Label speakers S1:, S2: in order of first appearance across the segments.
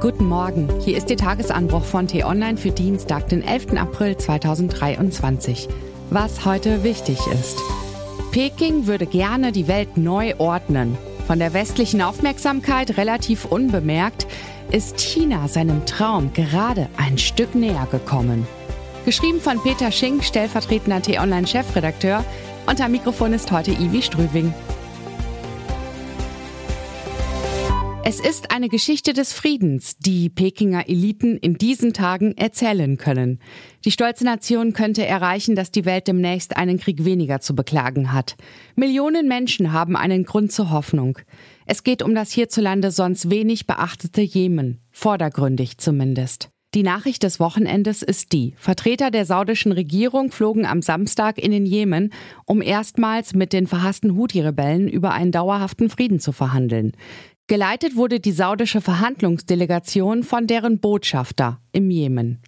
S1: Guten Morgen, hier ist der Tagesanbruch von T-Online für Dienstag, den 11. April 2023. Was heute wichtig ist. Peking würde gerne die Welt neu ordnen. Von der westlichen Aufmerksamkeit relativ unbemerkt ist China seinem Traum gerade ein Stück näher gekommen. Geschrieben von Peter Schink, stellvertretender T-Online-Chefredakteur. Am Mikrofon ist heute Ivi Strübing. Es ist eine Geschichte des Friedens, die Pekinger Eliten in diesen Tagen erzählen können. Die stolze Nation könnte erreichen, dass die Welt demnächst einen Krieg weniger zu beklagen hat. Millionen Menschen haben einen Grund zur Hoffnung. Es geht um das hierzulande sonst wenig beachtete Jemen, vordergründig zumindest. Die Nachricht des Wochenendes ist die. Vertreter der saudischen Regierung flogen am Samstag in den Jemen, um erstmals mit den verhassten Houthi-Rebellen über einen dauerhaften Frieden zu verhandeln. Geleitet wurde die saudische Verhandlungsdelegation von deren Botschafter im Jemen.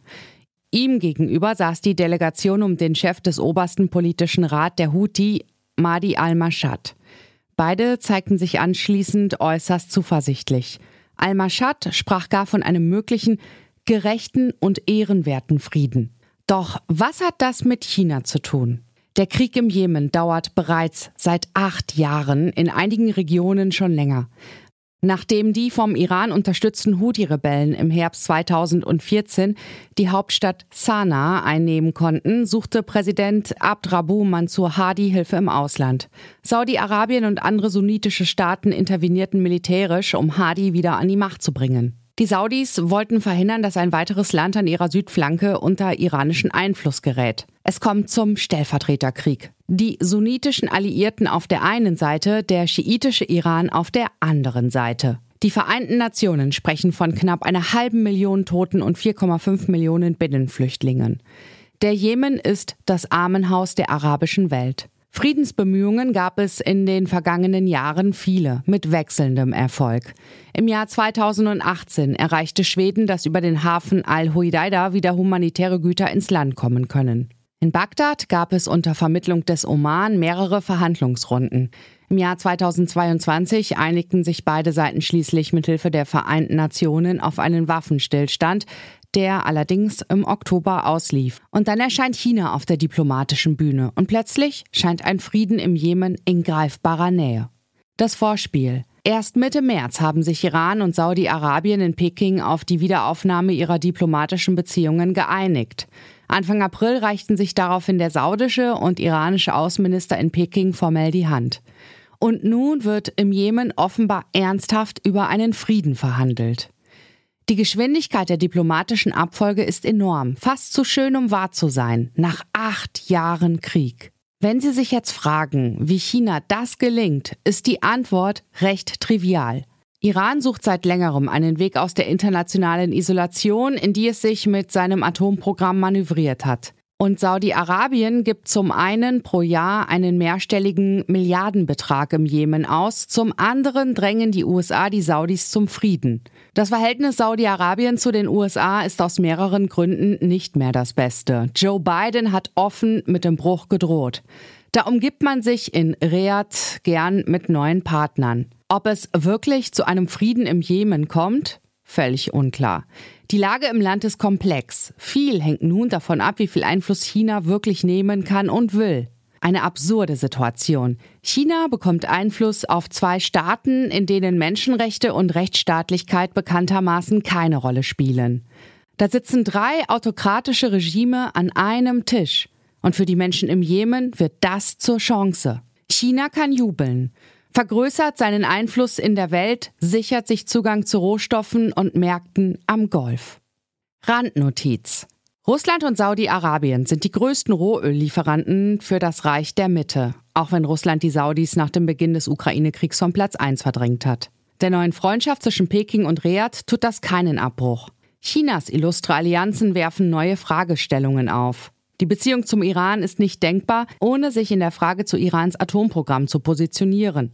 S1: Ihm gegenüber saß die Delegation um den Chef des obersten politischen Rat der Houthi, Mahdi al-Mashad. Beide zeigten sich anschließend äußerst zuversichtlich. Al-Mashad sprach gar von einem möglichen gerechten und ehrenwerten Frieden. Doch was hat das mit China zu tun? Der Krieg im Jemen dauert bereits seit acht Jahren, in einigen Regionen schon länger. Nachdem die vom Iran unterstützten Houthi-Rebellen im Herbst 2014 die Hauptstadt Sanaa einnehmen konnten, suchte Präsident Abdrabu Mansur Hadi Hilfe im Ausland. Saudi-Arabien und andere sunnitische Staaten intervenierten militärisch, um Hadi wieder an die Macht zu bringen. Die Saudis wollten verhindern, dass ein weiteres Land an ihrer Südflanke unter iranischen Einfluss gerät. Es kommt zum Stellvertreterkrieg. Die sunnitischen Alliierten auf der einen Seite, der schiitische Iran auf der anderen Seite. Die Vereinten Nationen sprechen von knapp einer halben Million Toten und 4,5 Millionen Binnenflüchtlingen. Der Jemen ist das Armenhaus der arabischen Welt. Friedensbemühungen gab es in den vergangenen Jahren viele, mit wechselndem Erfolg. Im Jahr 2018 erreichte Schweden, dass über den Hafen Al-Hudaida wieder humanitäre Güter ins Land kommen können. In Bagdad gab es unter Vermittlung des Oman mehrere Verhandlungsrunden. Im Jahr 2022 einigten sich beide Seiten schließlich mithilfe der Vereinten Nationen auf einen Waffenstillstand, der allerdings im Oktober auslief. Und dann erscheint China auf der diplomatischen Bühne und plötzlich scheint ein Frieden im Jemen in greifbarer Nähe. Das Vorspiel. Erst Mitte März haben sich Iran und Saudi-Arabien in Peking auf die Wiederaufnahme ihrer diplomatischen Beziehungen geeinigt. Anfang April reichten sich daraufhin der saudische und iranische Außenminister in Peking formell die Hand. Und nun wird im Jemen offenbar ernsthaft über einen Frieden verhandelt. Die Geschwindigkeit der diplomatischen Abfolge ist enorm, fast zu schön, um wahr zu sein, nach acht Jahren Krieg. Wenn Sie sich jetzt fragen, wie China das gelingt, ist die Antwort recht trivial. Iran sucht seit längerem einen Weg aus der internationalen Isolation, in die es sich mit seinem Atomprogramm manövriert hat. Und Saudi-Arabien gibt zum einen pro Jahr einen mehrstelligen Milliardenbetrag im Jemen aus, zum anderen drängen die USA die Saudis zum Frieden. Das Verhältnis Saudi-Arabien zu den USA ist aus mehreren Gründen nicht mehr das beste. Joe Biden hat offen mit dem Bruch gedroht. Da umgibt man sich in Riyadh gern mit neuen Partnern. Ob es wirklich zu einem Frieden im Jemen kommt? Völlig unklar. Die Lage im Land ist komplex. Viel hängt nun davon ab, wie viel Einfluss China wirklich nehmen kann und will. Eine absurde Situation. China bekommt Einfluss auf zwei Staaten, in denen Menschenrechte und Rechtsstaatlichkeit bekanntermaßen keine Rolle spielen. Da sitzen drei autokratische Regime an einem Tisch. Und für die Menschen im Jemen wird das zur Chance. China kann jubeln vergrößert seinen Einfluss in der Welt, sichert sich Zugang zu Rohstoffen und Märkten am Golf. Randnotiz. Russland und Saudi-Arabien sind die größten Rohöllieferanten für das Reich der Mitte, auch wenn Russland die Saudis nach dem Beginn des Ukraine-Kriegs von Platz 1 verdrängt hat. Der neuen Freundschaft zwischen Peking und Riyadh tut das keinen Abbruch. Chinas illustre Allianzen werfen neue Fragestellungen auf. Die Beziehung zum Iran ist nicht denkbar, ohne sich in der Frage zu Irans Atomprogramm zu positionieren.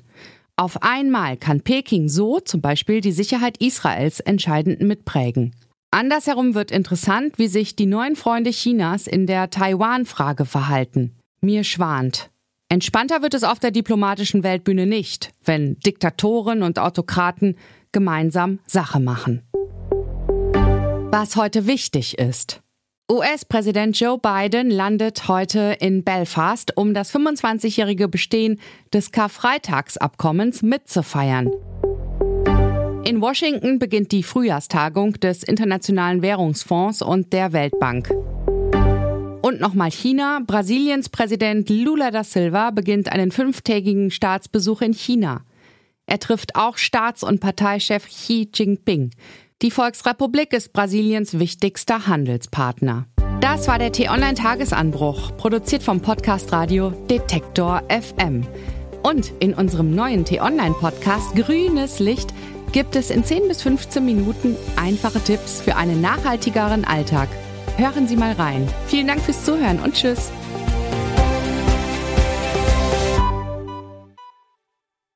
S1: Auf einmal kann Peking so zum Beispiel die Sicherheit Israels entscheidend mitprägen. Andersherum wird interessant, wie sich die neuen Freunde Chinas in der Taiwan-Frage verhalten. Mir schwant. Entspannter wird es auf der diplomatischen Weltbühne nicht, wenn Diktatoren und Autokraten gemeinsam Sache machen. Was heute wichtig ist. US-Präsident Joe Biden landet heute in Belfast, um das 25-jährige Bestehen des Karfreitagsabkommens mitzufeiern. In Washington beginnt die Frühjahrstagung des Internationalen Währungsfonds und der Weltbank. Und nochmal China. Brasiliens Präsident Lula da Silva beginnt einen fünftägigen Staatsbesuch in China. Er trifft auch Staats- und Parteichef Xi Jinping. Die Volksrepublik ist Brasiliens wichtigster Handelspartner. Das war der T-Online-Tagesanbruch, produziert vom Podcast Radio Detektor FM. Und in unserem neuen T-Online-Podcast Grünes Licht gibt es in 10 bis 15 Minuten einfache Tipps für einen nachhaltigeren Alltag. Hören Sie mal rein. Vielen Dank fürs Zuhören und Tschüss.